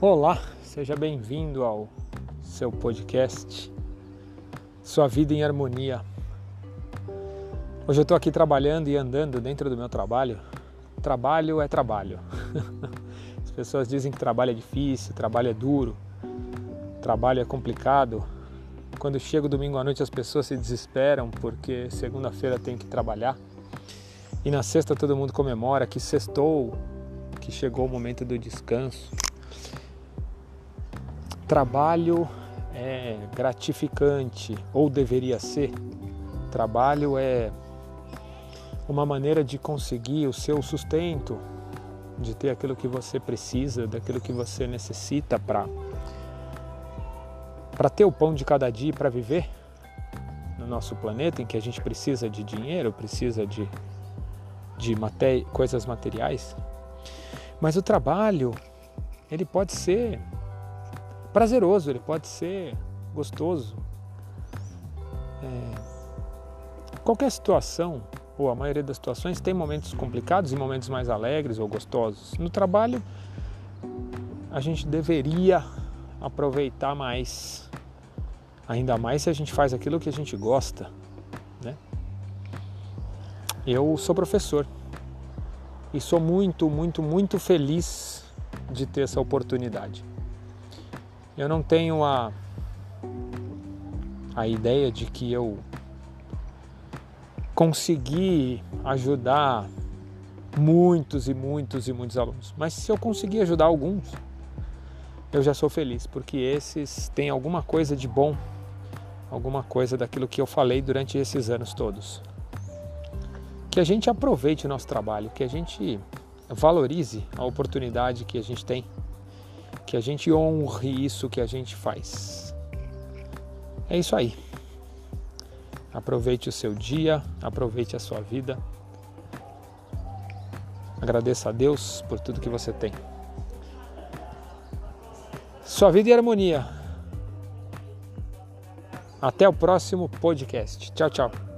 Olá, seja bem-vindo ao seu podcast Sua Vida em Harmonia. Hoje eu estou aqui trabalhando e andando dentro do meu trabalho. Trabalho é trabalho. As pessoas dizem que trabalho é difícil, trabalho é duro, trabalho é complicado. Quando chega o domingo à noite as pessoas se desesperam porque segunda-feira tem que trabalhar. E na sexta todo mundo comemora que sextou, que chegou o momento do descanso trabalho é gratificante, ou deveria ser. Trabalho é uma maneira de conseguir o seu sustento, de ter aquilo que você precisa, daquilo que você necessita para para ter o pão de cada dia para viver no nosso planeta em que a gente precisa de dinheiro, precisa de de maté coisas materiais. Mas o trabalho, ele pode ser prazeroso, ele pode ser gostoso. É, qualquer situação, ou a maioria das situações, tem momentos complicados e momentos mais alegres ou gostosos. No trabalho, a gente deveria aproveitar mais, ainda mais se a gente faz aquilo que a gente gosta. Né? Eu sou professor e sou muito, muito, muito feliz de ter essa oportunidade. Eu não tenho a, a ideia de que eu consegui ajudar muitos e muitos e muitos alunos, mas se eu conseguir ajudar alguns, eu já sou feliz, porque esses têm alguma coisa de bom, alguma coisa daquilo que eu falei durante esses anos todos. Que a gente aproveite o nosso trabalho, que a gente valorize a oportunidade que a gente tem que a gente honre isso que a gente faz. É isso aí. Aproveite o seu dia, aproveite a sua vida. Agradeça a Deus por tudo que você tem. Sua vida em harmonia. Até o próximo podcast. Tchau, tchau.